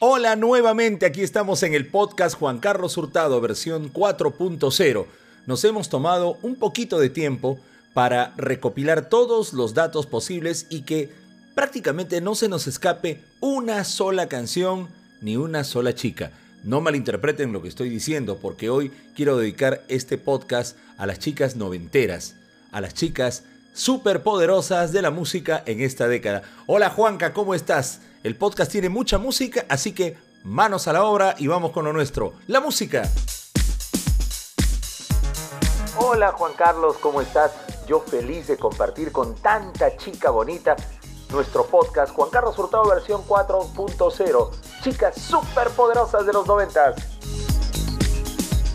Hola nuevamente, aquí estamos en el podcast Juan Carlos Hurtado, versión 4.0. Nos hemos tomado un poquito de tiempo para recopilar todos los datos posibles y que prácticamente no se nos escape una sola canción ni una sola chica. No malinterpreten lo que estoy diciendo, porque hoy quiero dedicar este podcast a las chicas noventeras, a las chicas superpoderosas de la música en esta década. Hola Juanca, ¿cómo estás? El podcast tiene mucha música, así que manos a la obra y vamos con lo nuestro, la música. Hola Juan Carlos, ¿cómo estás? Yo feliz de compartir con tanta chica bonita nuestro podcast Juan Carlos Hurtado versión 4.0. Chicas súper poderosas de los 90.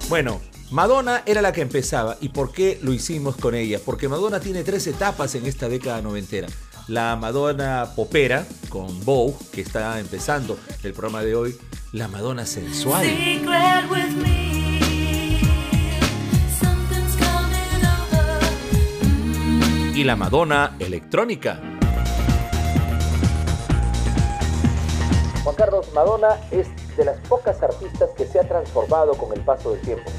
Bueno, Madonna era la que empezaba. ¿Y por qué lo hicimos con ella? Porque Madonna tiene tres etapas en esta década noventera la Madonna popera con Bow, que está empezando el programa de hoy, la Madonna sensual. Y la Madonna electrónica. Juan Carlos, Madonna es de las pocas artistas que se ha transformado con el paso del tiempo.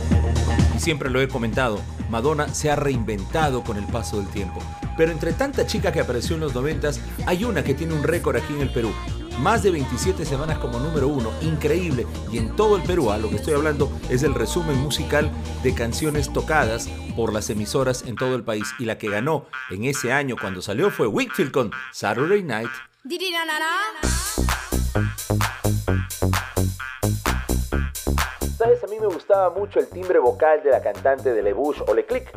Y siempre lo he comentado, Madonna se ha reinventado con el paso del tiempo. Pero entre tanta chica que apareció en los 90, hay una que tiene un récord aquí en el Perú. Más de 27 semanas como número uno, increíble. Y en todo el Perú, a lo que estoy hablando es el resumen musical de canciones tocadas por las emisoras en todo el país. Y la que ganó en ese año cuando salió fue Wickfield con Saturday Night. ¿Sabes? A mí me gustaba mucho el timbre vocal de la cantante de Le Bush o Le Click.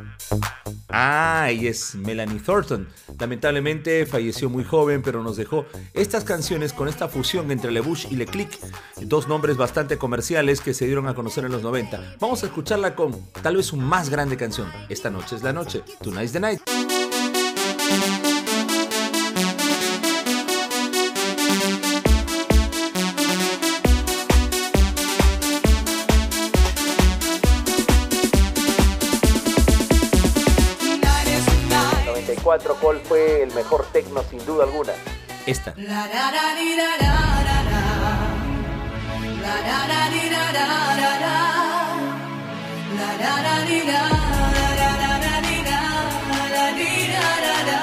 Ah, y es Melanie Thornton. Lamentablemente falleció muy joven, pero nos dejó estas canciones con esta fusión entre Le Bush y Le Click, dos nombres bastante comerciales que se dieron a conocer en los 90. Vamos a escucharla con tal vez su más grande canción. Esta noche es la noche. Tonight's the night. 4, ¿cuál fue el mejor techno sin duda alguna? Esta.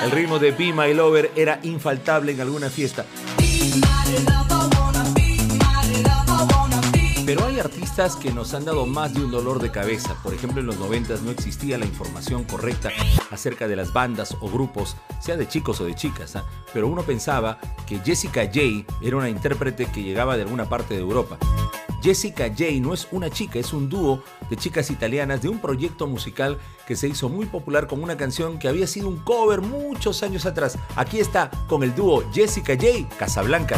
El ritmo de Be My Lover era infaltable en alguna fiesta. Pero hay artistas que nos han dado más de un dolor de cabeza. Por ejemplo, en los 90 no existía la información correcta acerca de las bandas o grupos, sea de chicos o de chicas. ¿ah? Pero uno pensaba que Jessica Jay era una intérprete que llegaba de alguna parte de Europa. Jessica Jay no es una chica, es un dúo de chicas italianas de un proyecto musical que se hizo muy popular con una canción que había sido un cover muchos años atrás. Aquí está con el dúo Jessica Jay, Casablanca.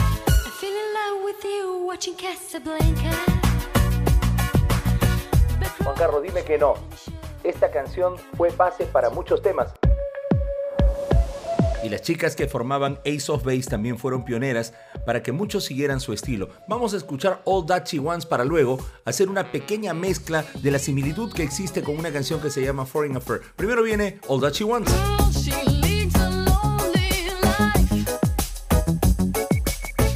Juan Dime que no. Esta canción fue base para muchos temas. Y las chicas que formaban Ace of Base también fueron pioneras para que muchos siguieran su estilo. Vamos a escuchar All That She Wants para luego hacer una pequeña mezcla de la similitud que existe con una canción que se llama Foreign Affair. Primero viene All That She Wants.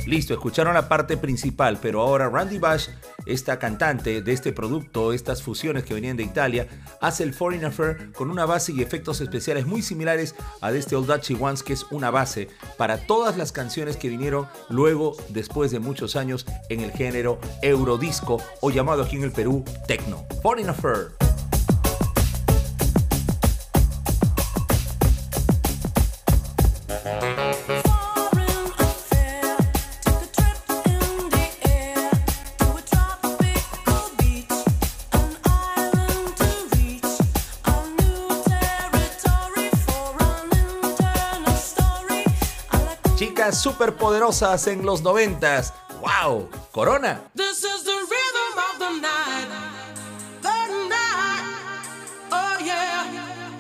Listo, escucharon la parte principal, pero ahora Randy Bash, esta cantante de este producto, estas fusiones que venían de Italia, hace el Foreign Affair con una base y efectos especiales muy similares a este Old Dutchy Ones, que es una base para todas las canciones que vinieron luego, después de muchos años, en el género Eurodisco o llamado aquí en el Perú Techno. Foreign Affair. Superpoderosas en los noventas. ¡Wow! Corona. Oh,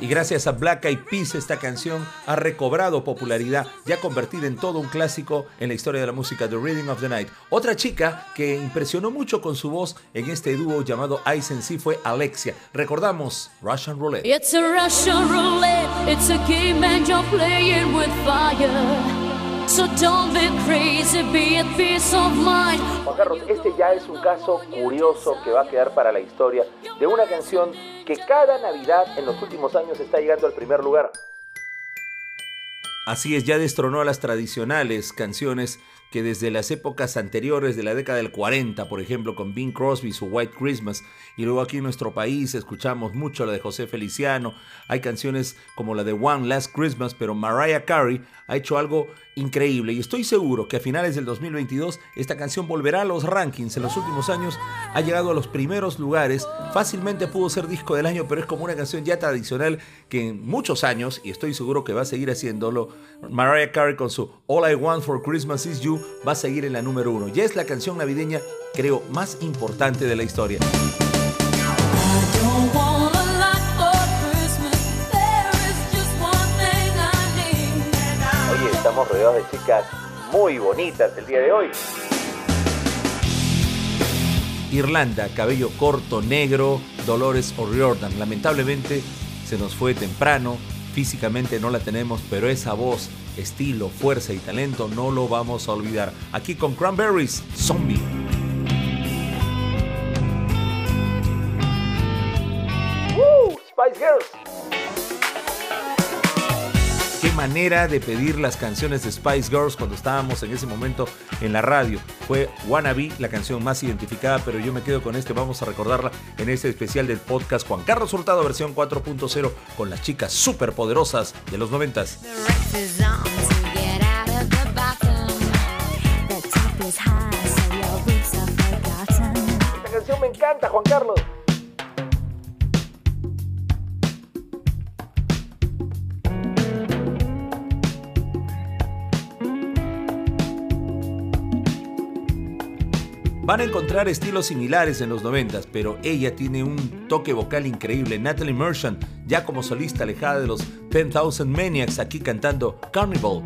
y gracias a Black Eyed Peas esta canción ha recobrado popularidad, ya convertida en todo un clásico en la historia de la música The Reading of the Night. Otra chica que impresionó mucho con su voz en este dúo llamado Ice and Sea fue Alexia. Recordamos Russian Roulette. It's a Russian roulette, it's a game and you're playing with fire. Juan Carlos, este ya es un caso curioso que va a quedar para la historia de una canción que cada Navidad en los últimos años está llegando al primer lugar. Así es, ya destronó a las tradicionales canciones que desde las épocas anteriores de la década del 40, por ejemplo, con Bing Crosby, su White Christmas, y luego aquí en nuestro país escuchamos mucho la de José Feliciano, hay canciones como la de One Last Christmas, pero Mariah Carey ha hecho algo increíble y estoy seguro que a finales del 2022 esta canción volverá a los rankings. En los últimos años ha llegado a los primeros lugares, fácilmente pudo ser disco del año, pero es como una canción ya tradicional que en muchos años, y estoy seguro que va a seguir haciéndolo, Mariah Carey con su All I Want for Christmas Is You va a seguir en la número uno. Ya es la canción navideña, creo, más importante de la historia. Oye, estamos rodeados de chicas muy bonitas el día de hoy. Irlanda, cabello corto, negro, Dolores O'Riordan. Lamentablemente nos fue temprano, físicamente no la tenemos, pero esa voz estilo, fuerza y talento no lo vamos a olvidar. Aquí con Cranberries, Zombie. Spice Girls. Manera de pedir las canciones de Spice Girls cuando estábamos en ese momento en la radio. Fue Wannabe, la canción más identificada, pero yo me quedo con este. Vamos a recordarla en este especial del podcast Juan Carlos Hurtado, versión 4.0, con las chicas superpoderosas de los noventas. Esta canción me encanta, Juan Carlos. Van a encontrar estilos similares en los 90, pero ella tiene un toque vocal increíble. Natalie Merchant, ya como solista alejada de los 10,000 Maniacs, aquí cantando Carnival.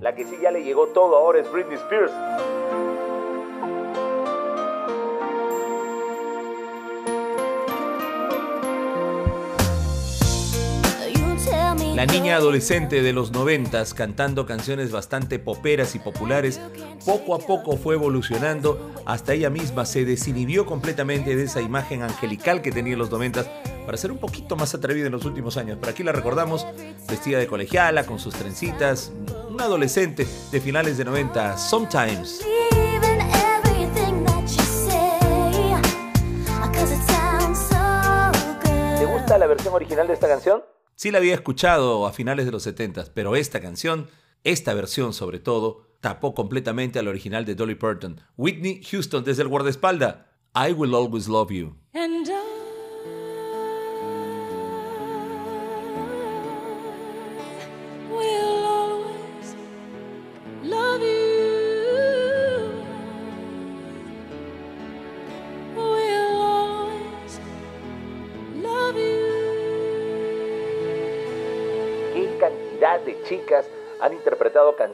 La que sí ya le llegó todo ahora es Britney Spears. La niña adolescente de los noventas cantando canciones bastante poperas y populares, poco a poco fue evolucionando hasta ella misma se desinhibió completamente de esa imagen angelical que tenía en los noventas para ser un poquito más atrevida en los últimos años. Pero aquí la recordamos vestida de colegiala, con sus trencitas, una adolescente de finales de 90, Sometimes. ¿Te gusta la versión original de esta canción? Sí la había escuchado a finales de los 70, pero esta canción, esta versión sobre todo, tapó completamente al original de Dolly Parton. Whitney Houston desde el guardaespalda. I will always love you.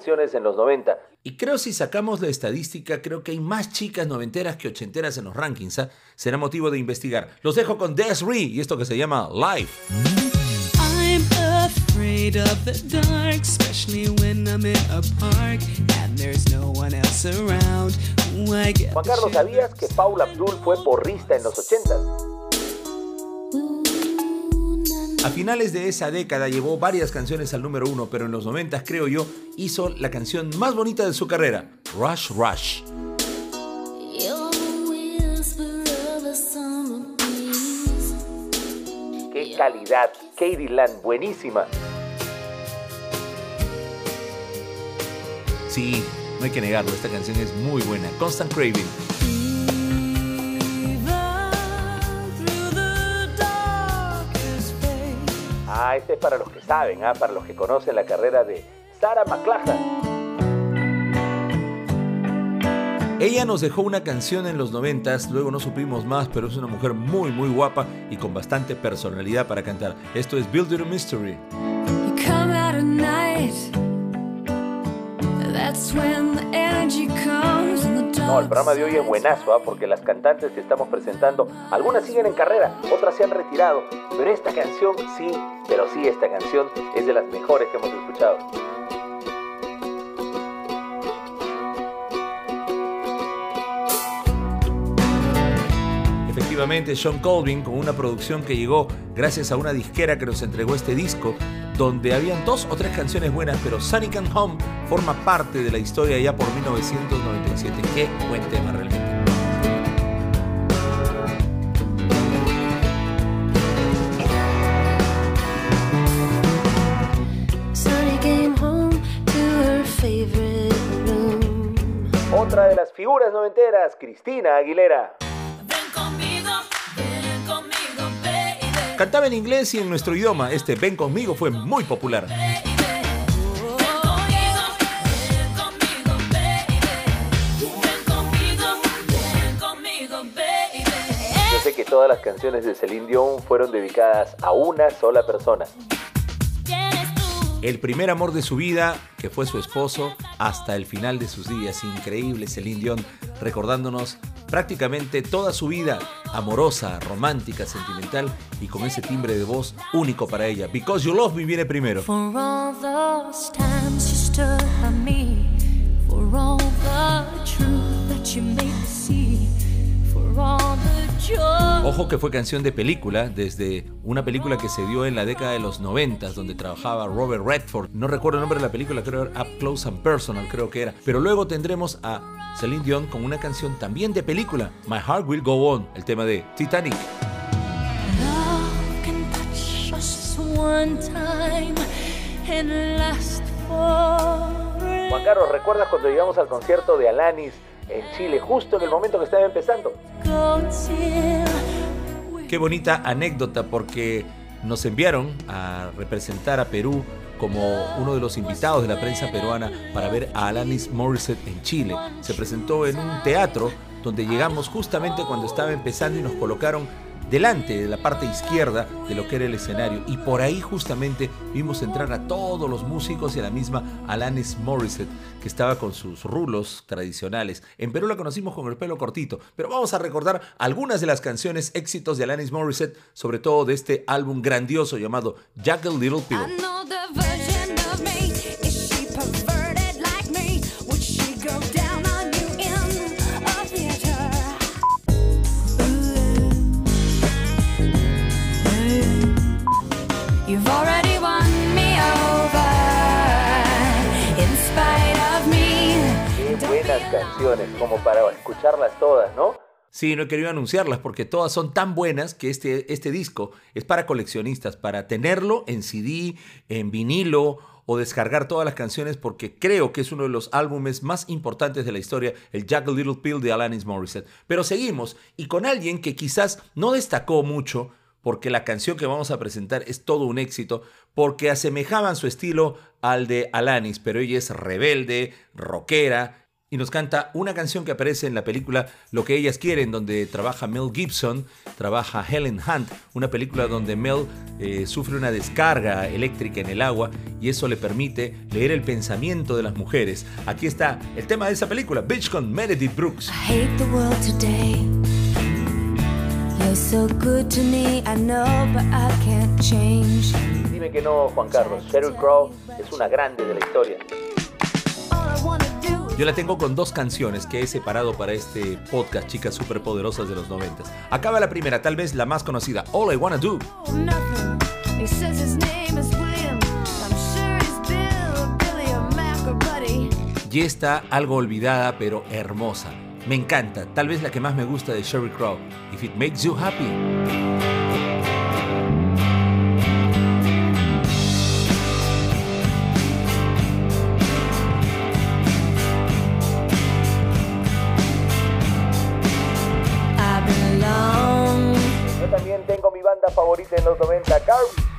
Canciones en los 90. Y creo si sacamos la estadística, creo que hay más chicas noventeras que ochenteras en los rankings. ¿ah? Será motivo de investigar. Los dejo con Desiree y esto que se llama Life. Juan Carlos, ¿sabías que Paula Abdul fue porrista en los 80 a finales de esa década llevó varias canciones al número uno, pero en los 90 creo yo hizo la canción más bonita de su carrera, Rush Rush. Qué calidad, Katie Land, buenísima. Sí, no hay que negarlo, esta canción es muy buena. Constant Craving. Ah, este es para los que saben, ah, para los que conocen la carrera de Sarah McLachlan. Ella nos dejó una canción en los noventas, luego no supimos más, pero es una mujer muy muy guapa y con bastante personalidad para cantar. Esto es Build It a Mystery. No, el programa de hoy es buenazo, ¿ah? porque las cantantes que estamos presentando, algunas siguen en carrera, otras se han retirado, pero esta canción sí, pero sí, esta canción es de las mejores que hemos escuchado. Efectivamente, Sean Colvin con una producción que llegó gracias a una disquera que nos entregó este disco, donde habían dos o tres canciones buenas, pero Sunny Can Home forma parte de la historia ya por 1997. Qué buen tema realmente. Otra de las figuras noventeras, Cristina Aguilera. Cantaba en inglés y en nuestro idioma. Este Ven conmigo fue muy popular. Yo sé que todas las canciones de Celine Dion fueron dedicadas a una sola persona el primer amor de su vida, que fue su esposo, hasta el final de sus días. Increíble Celine Dion, recordándonos prácticamente toda su vida amorosa, romántica, sentimental y con ese timbre de voz único para ella. Because You Love Me viene primero. For all those times you stood by me, for all the truth that you me see, Ojo que fue canción de película, desde una película que se dio en la década de los 90, donde trabajaba Robert Redford. No recuerdo el nombre de la película, creo era Up Close and Personal, creo que era. Pero luego tendremos a Celine Dion con una canción también de película, My Heart Will Go On, el tema de Titanic. Juan Carlos, ¿recuerdas cuando llegamos al concierto de Alanis en Chile, justo en el momento que estaba empezando. Qué bonita anécdota porque nos enviaron a representar a Perú como uno de los invitados de la prensa peruana para ver a Alanis Morissette en Chile. Se presentó en un teatro donde llegamos justamente cuando estaba empezando y nos colocaron delante de la parte izquierda de lo que era el escenario y por ahí justamente vimos entrar a todos los músicos y a la misma Alanis Morissette que estaba con sus rulos tradicionales. En Perú la conocimos con el pelo cortito, pero vamos a recordar algunas de las canciones éxitos de Alanis Morissette, sobre todo de este álbum grandioso llamado Jack Little Pill. Como para escucharlas todas, ¿no? Sí, no he querido anunciarlas porque todas son tan buenas que este, este disco es para coleccionistas, para tenerlo en CD, en vinilo o descargar todas las canciones porque creo que es uno de los álbumes más importantes de la historia, el Jack Little Pill de Alanis Morissette. Pero seguimos y con alguien que quizás no destacó mucho porque la canción que vamos a presentar es todo un éxito, porque asemejaban su estilo al de Alanis, pero ella es rebelde, rockera, y nos canta una canción que aparece en la película Lo que ellas quieren, donde trabaja Mel Gibson, trabaja Helen Hunt, una película donde Mel eh, sufre una descarga eléctrica en el agua y eso le permite leer el pensamiento de las mujeres. Aquí está el tema de esa película, Bitch con Meredith Brooks. Dime que no, Juan Carlos. Sheryl Crow es una grande de la historia. Yo la tengo con dos canciones que he separado para este podcast, chicas superpoderosas de los noventas. Acaba la primera, tal vez la más conocida, All I Wanna Do. Y está algo olvidada pero hermosa. Me encanta, tal vez la que más me gusta de Sheryl Crow, If It Makes You Happy. Favorita en los 90, Carby.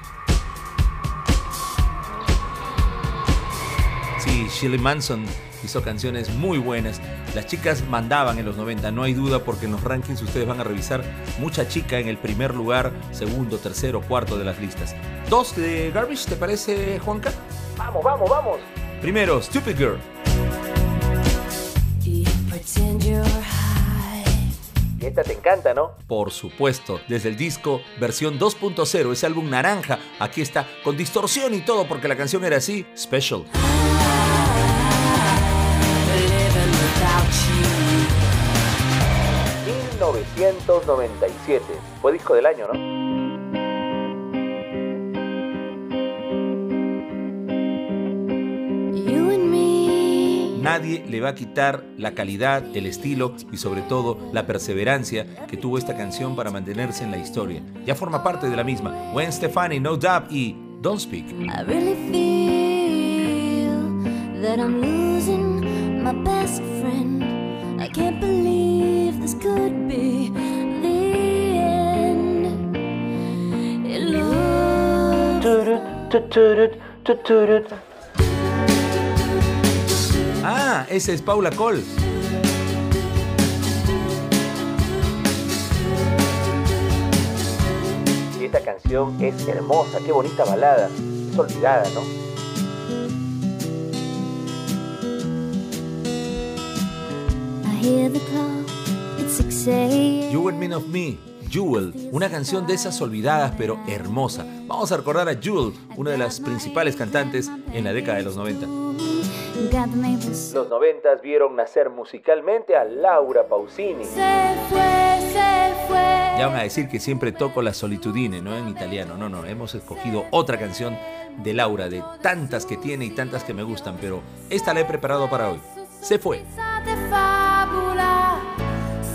Sí, Shirley Manson hizo canciones muy buenas. Las chicas mandaban en los 90, no hay duda, porque en los rankings ustedes van a revisar mucha chica en el primer lugar, segundo, tercero, cuarto de las listas. Dos de Garbage, ¿te parece, Juanca? Vamos, vamos, vamos. Primero, Stupid Girl. Esta te encanta, ¿no? Por supuesto, desde el disco versión 2.0, ese álbum naranja, aquí está, con distorsión y todo, porque la canción era así, special. 1997, fue disco del año, ¿no? Nadie le va a quitar la calidad, el estilo y sobre todo la perseverancia que tuvo esta canción para mantenerse en la historia. Ya forma parte de la misma. Gwen Stefani, No Doubt y Don't Speak. I really feel that I'm losing my best friend. I can't believe this could be the end. Esa es Paula Cole. Esta canción es hermosa, qué bonita balada. Es olvidada, ¿no? You and Me of Me, Jewel, una canción de esas olvidadas pero hermosa. Vamos a recordar a Jewel, una de las principales cantantes en la década de los 90. Los noventas vieron nacer musicalmente a Laura Pausini. Se fue, se fue. Ya van a decir que siempre toco la solitudine, no en italiano. No, no, hemos escogido otra canción de Laura, de tantas que tiene y tantas que me gustan, pero esta la he preparado para hoy. Se fue.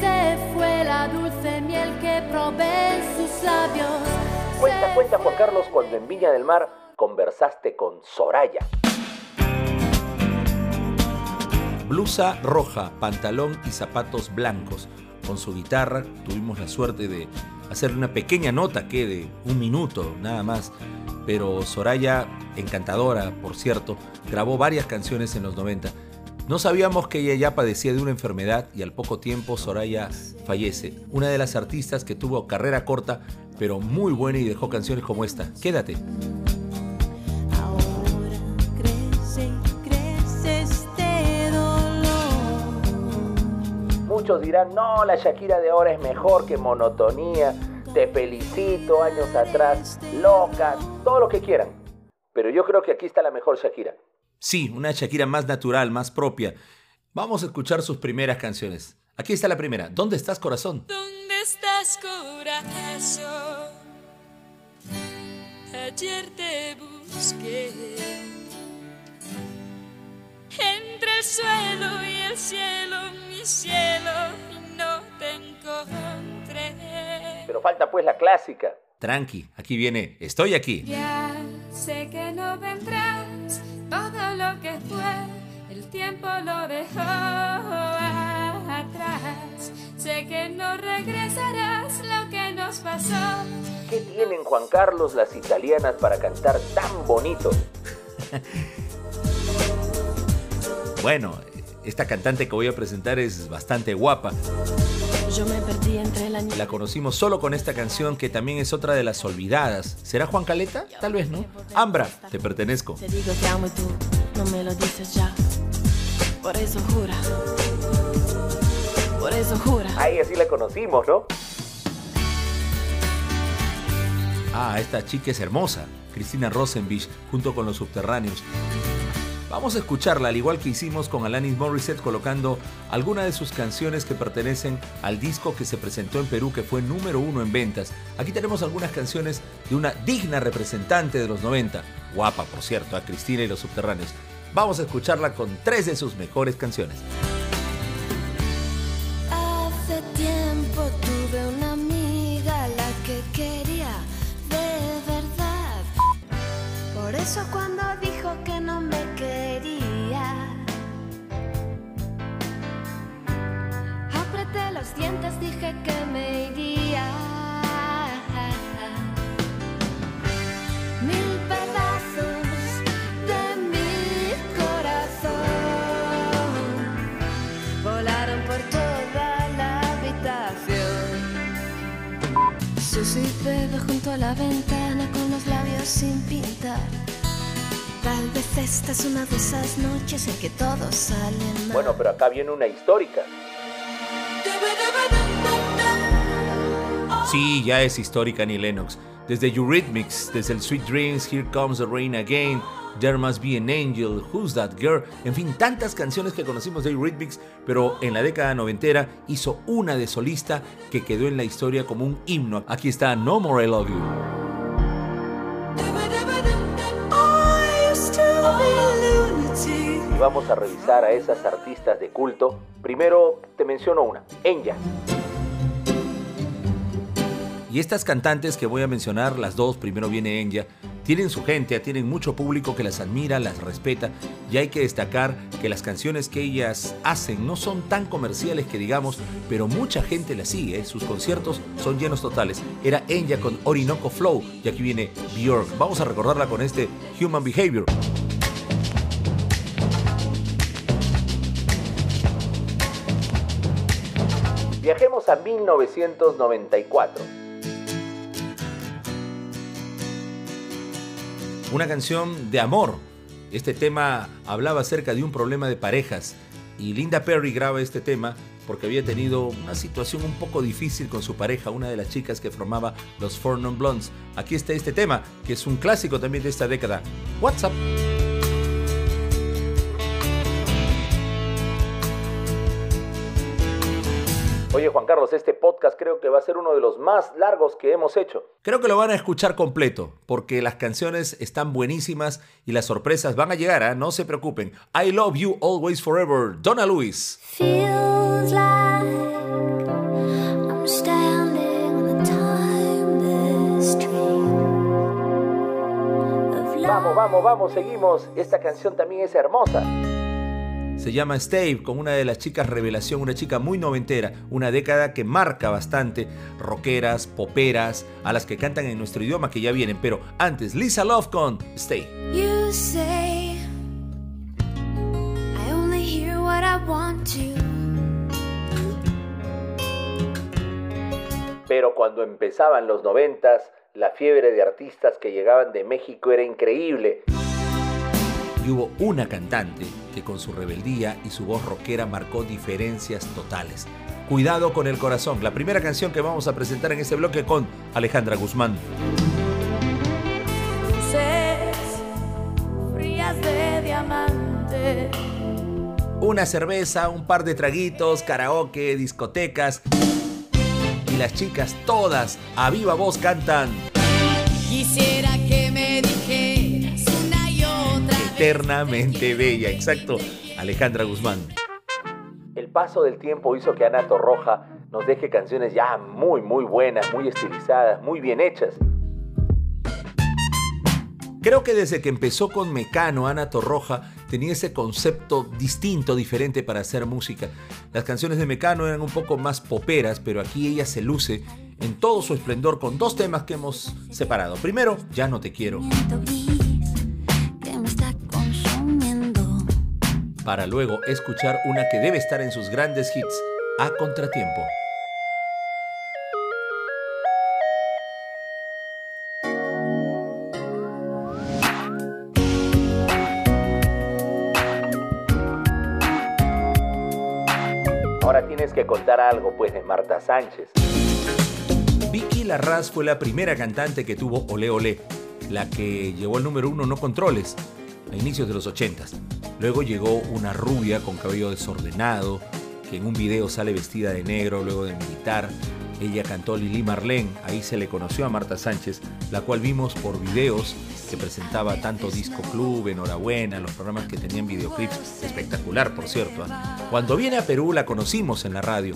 Se fue la dulce miel que probé sus labios. Cuenta, cuenta Juan Carlos cuando en Viña del Mar conversaste con Soraya. Blusa roja, pantalón y zapatos blancos. Con su guitarra tuvimos la suerte de hacerle una pequeña nota que de un minuto nada más. Pero Soraya, encantadora por cierto, grabó varias canciones en los 90. No sabíamos que ella ya padecía de una enfermedad y al poco tiempo Soraya fallece. Una de las artistas que tuvo carrera corta pero muy buena y dejó canciones como esta. Quédate. Muchos dirán, no, la Shakira de ahora es mejor que monotonía, te felicito, años atrás, loca, todo lo que quieran. Pero yo creo que aquí está la mejor Shakira. Sí, una Shakira más natural, más propia. Vamos a escuchar sus primeras canciones. Aquí está la primera. ¿Dónde estás, corazón? ¿Dónde estás, corazón? Ayer te busqué entre el suelo y el cielo cielo no te encontré. Pero falta pues la clásica. Tranqui, aquí viene, estoy aquí. Ya sé que no vendrás, todo lo que fue, el tiempo lo dejó atrás. Sé que no regresarás lo que nos pasó. ¿Qué tienen Juan Carlos las italianas para cantar tan bonito? bueno, esta cantante que voy a presentar es bastante guapa. Yo me perdí entre la... la conocimos solo con esta canción que también es otra de las olvidadas. ¿Será Juan Caleta? Tal vez no. Ambra, te pertenezco. Te digo que amo y tú no me lo dices ya. Por eso jura. Por eso jura. Ahí así la conocimos, ¿no? Ah, esta chica es hermosa. Cristina Rosenbich junto con los subterráneos. Vamos a escucharla al igual que hicimos con Alanis Morissette colocando algunas de sus canciones que pertenecen al disco que se presentó en Perú que fue número uno en ventas. Aquí tenemos algunas canciones de una digna representante de los 90, guapa por cierto, a Cristina y los subterráneos. Vamos a escucharla con tres de sus mejores canciones. Es una de esas noches en que mal. Bueno, pero acá viene una histórica. Sí, ya es histórica Annie Lennox. Desde Eurythmics, desde el Sweet Dreams, Here Comes the Rain Again, There Must Be an Angel, Who's That Girl, en fin, tantas canciones que conocimos de Eurythmics, pero en la década noventera hizo una de solista que quedó en la historia como un himno. Aquí está No More I Love You. Vamos a revisar a esas artistas de culto. Primero te menciono una, Enya. Y estas cantantes que voy a mencionar, las dos, primero viene Enya, tienen su gente, tienen mucho público que las admira, las respeta y hay que destacar que las canciones que ellas hacen no son tan comerciales que digamos, pero mucha gente las sigue, ¿eh? sus conciertos son llenos totales. Era Enya con Orinoco Flow y aquí viene Björk. Vamos a recordarla con este Human Behavior. Viajemos a 1994. Una canción de amor. Este tema hablaba acerca de un problema de parejas y Linda Perry graba este tema porque había tenido una situación un poco difícil con su pareja, una de las chicas que formaba los Four Non Blondes. Aquí está este tema, que es un clásico también de esta década. WhatsApp. Oye Juan Carlos, este podcast creo que va a ser uno de los más largos que hemos hecho. Creo que lo van a escuchar completo, porque las canciones están buenísimas y las sorpresas van a llegar, ¿eh? no se preocupen. I love you always forever, Donna Lewis. Vamos, vamos, vamos, seguimos. Esta canción también es hermosa. Se llama Stave, con una de las chicas revelación, una chica muy noventera, una década que marca bastante, rockeras, poperas, a las que cantan en nuestro idioma que ya vienen, pero antes Lisa Love con Stay. You say, I only hear what I want to. Pero cuando empezaban los noventas, la fiebre de artistas que llegaban de México era increíble hubo una cantante que con su rebeldía y su voz rockera marcó diferencias totales. Cuidado con el corazón, la primera canción que vamos a presentar en este bloque con Alejandra Guzmán. de diamante. Una cerveza, un par de traguitos, karaoke, discotecas. Y las chicas todas a viva voz cantan. Quisiera eternamente bella. Exacto, Alejandra Guzmán. El paso del tiempo hizo que Ana Torroja nos deje canciones ya muy, muy buenas, muy estilizadas, muy bien hechas. Creo que desde que empezó con Mecano, Ana Torroja tenía ese concepto distinto, diferente para hacer música. Las canciones de Mecano eran un poco más poperas, pero aquí ella se luce en todo su esplendor con dos temas que hemos separado. Primero, Ya no te quiero. Para luego escuchar una que debe estar en sus grandes hits, A Contratiempo. Ahora tienes que contar algo, pues, de Marta Sánchez. Vicky Larraz fue la primera cantante que tuvo Ole Ole, la que llevó el número uno No Controles, a inicios de los 80. Luego llegó una rubia con cabello desordenado, que en un video sale vestida de negro luego de militar. Ella cantó Lili Marlene, ahí se le conoció a Marta Sánchez, la cual vimos por videos que presentaba tanto Disco Club, Enhorabuena, los programas que tenían videoclips, espectacular por cierto. ¿ah? Cuando viene a Perú la conocimos en la radio.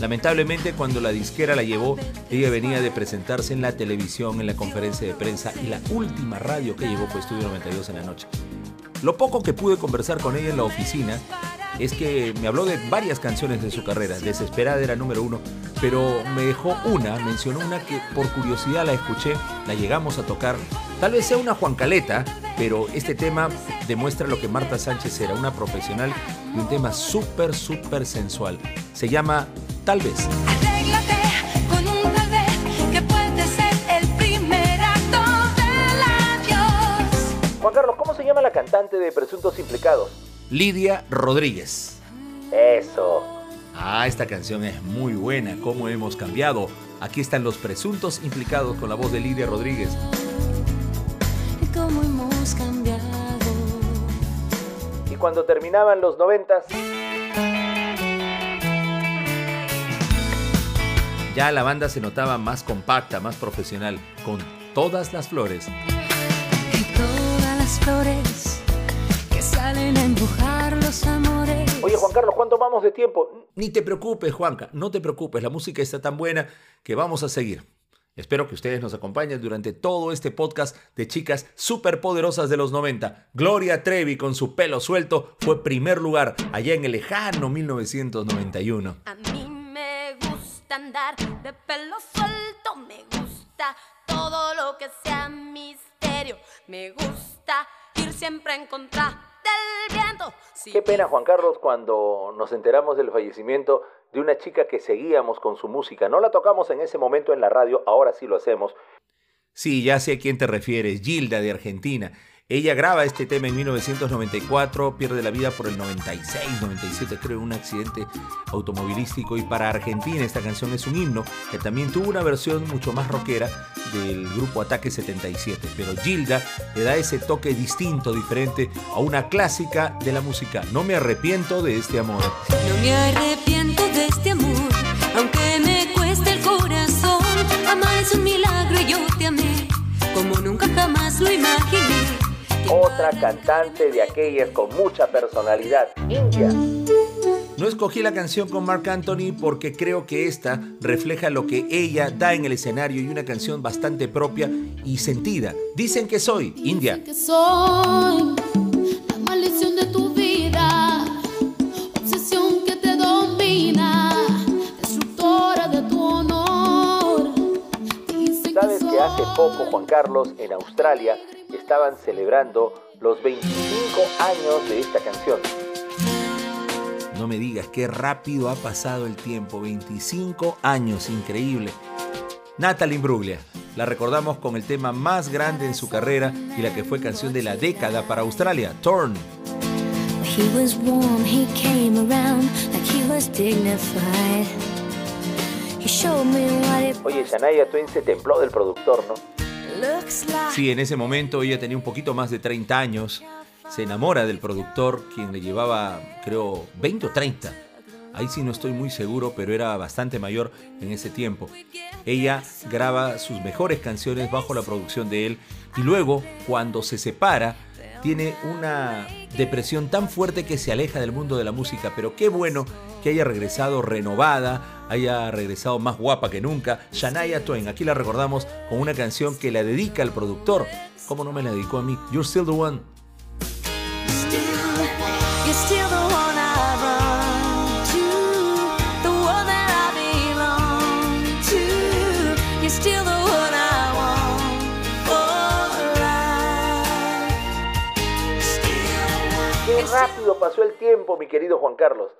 Lamentablemente cuando la disquera la llevó, ella venía de presentarse en la televisión, en la conferencia de prensa y la última radio que llegó fue Estudio 92 en la noche. Lo poco que pude conversar con ella en la oficina es que me habló de varias canciones de su carrera. Desesperada era número uno, pero me dejó una, mencionó una que por curiosidad la escuché, la llegamos a tocar. Tal vez sea una Juan Caleta, pero este tema demuestra lo que Marta Sánchez era, una profesional y un tema súper, súper sensual. Se llama Tal vez. Juan Carlos, ¿cómo se llama la cantante de Presuntos Implicados? Lidia Rodríguez. Eso. Ah, esta canción es muy buena. ¿Cómo hemos cambiado? Aquí están los presuntos implicados con la voz de Lidia Rodríguez. cómo hemos cambiado. Y cuando terminaban los noventas, ya la banda se notaba más compacta, más profesional, con todas las flores. Y todas las flores que salen a empujar los amores. Oye Juan Carlos, ¿cuánto vamos de tiempo? Ni te preocupes, Juanca, no te preocupes, la música está tan buena que vamos a seguir. Espero que ustedes nos acompañen durante todo este podcast de chicas superpoderosas de los 90. Gloria Trevi con su pelo suelto fue primer lugar allá en el lejano 1991. A mí me gusta andar de pelo suelto, me gusta todo lo que sea misterio, me gusta ir siempre en contra del viento. Si Qué pena, Juan Carlos, cuando nos enteramos del fallecimiento de una chica que seguíamos con su música. No la tocamos en ese momento en la radio, ahora sí lo hacemos. Sí, ya sé a quién te refieres, Gilda de Argentina. Ella graba este tema en 1994, pierde la vida por el 96, 97 creo, en un accidente automovilístico y para Argentina esta canción es un himno que también tuvo una versión mucho más rockera del grupo Ataque 77, pero Gilda le da ese toque distinto, diferente a una clásica de la música. No me arrepiento de este amor. No me arrepiento de este amor, Otra cantante de aquellas con mucha personalidad, India. No escogí la canción con Mark Anthony porque creo que esta refleja lo que ella da en el escenario y una canción bastante propia y sentida. Dicen que soy India. que soy la maldición de tu vida, obsesión que te domina, destructora de tu honor. Dicen ¿Sabes que hace poco, Juan Carlos, en Australia, estaban celebrando los 25 años de esta canción? No me digas qué rápido ha pasado el tiempo, 25 años, increíble. Natalie Imbruglia, la recordamos con el tema más grande en su carrera y la que fue canción de la década para Australia, Torn. He was warm, he came around like he was dignified. He showed me what it Oye, Shania Twain se templó del productor, ¿no? Sí, en ese momento ella tenía un poquito más de 30 años. Se enamora del productor, quien le llevaba, creo, 20 o 30. Ahí sí no estoy muy seguro, pero era bastante mayor en ese tiempo. Ella graba sus mejores canciones bajo la producción de él y luego, cuando se separa, tiene una depresión tan fuerte que se aleja del mundo de la música. Pero qué bueno que haya regresado renovada, haya regresado más guapa que nunca. Shania Twain, aquí la recordamos con una canción que la dedica al productor. ¿Cómo no me la dedicó a mí? You're still the one. You're still the pasó el tiempo, mi querido Juan Carlos.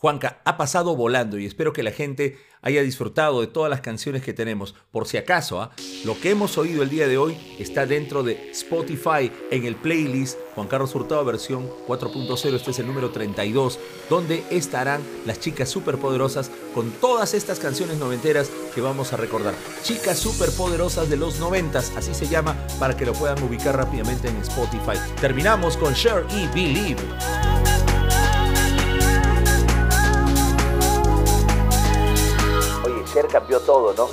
Juanca, ha pasado volando y espero que la gente haya disfrutado de todas las canciones que tenemos. Por si acaso, ¿ah? lo que hemos oído el día de hoy está dentro de Spotify en el playlist Juan Carlos Hurtado versión 4.0, este es el número 32, donde estarán las chicas superpoderosas con todas estas canciones noventeras que vamos a recordar. Chicas superpoderosas de los noventas, así se llama, para que lo puedan ubicar rápidamente en Spotify. Terminamos con Share y Believe. Cambió todo, ¿no?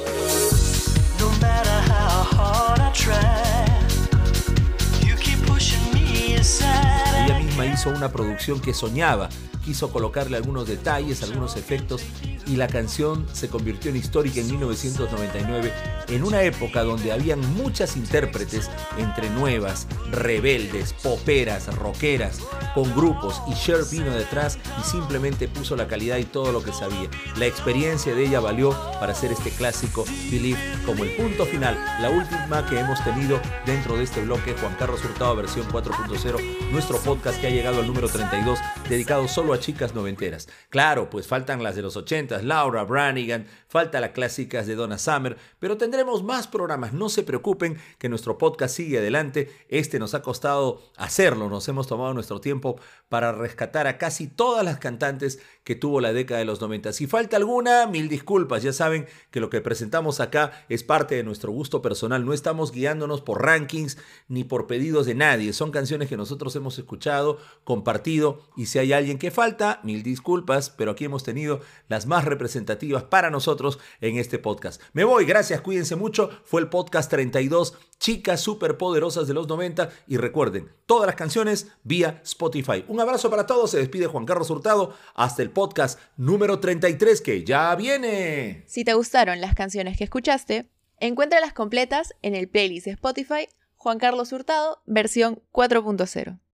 Ella misma hizo una producción que soñaba, quiso colocarle algunos detalles, algunos efectos y la canción se convirtió en histórica en 1999 en una época donde habían muchas intérpretes entre nuevas, rebeldes, poperas, rockeras, con grupos y Cher vino detrás y simplemente puso la calidad y todo lo que sabía. La experiencia de ella valió para hacer este clásico Believe como el punto final, la última que hemos tenido dentro de este bloque Juan Carlos Hurtado versión 4.0, nuestro podcast que ha llegado al número 32 dedicado solo a chicas noventeras. Claro, pues faltan las de los 80, Laura Branigan, falta las clásicas de Donna Summer, pero tendremos más programas, no se preocupen que nuestro podcast sigue adelante, este nos ha costado hacerlo, nos hemos tomado nuestro tiempo para rescatar a casi todas las cantantes que tuvo la década de los 90. Si falta alguna, mil disculpas, ya saben que lo que presentamos acá es parte de nuestro gusto personal, no estamos guiándonos por rankings ni por pedidos de nadie, son canciones que nosotros hemos escuchado, compartido y si hay alguien que falta, mil disculpas, pero aquí hemos tenido las más representativas para nosotros en este podcast. Me voy, gracias, cuídense mucho, fue el podcast 32, chicas superpoderosas de los 90 y recuerden, todas las canciones vía Spotify. Un abrazo para todos, se despide Juan Carlos Hurtado, hasta el podcast número 33 que ya viene. Si te gustaron las canciones que escuchaste, encuéntralas completas en el playlist de Spotify Juan Carlos Hurtado, versión 4.0.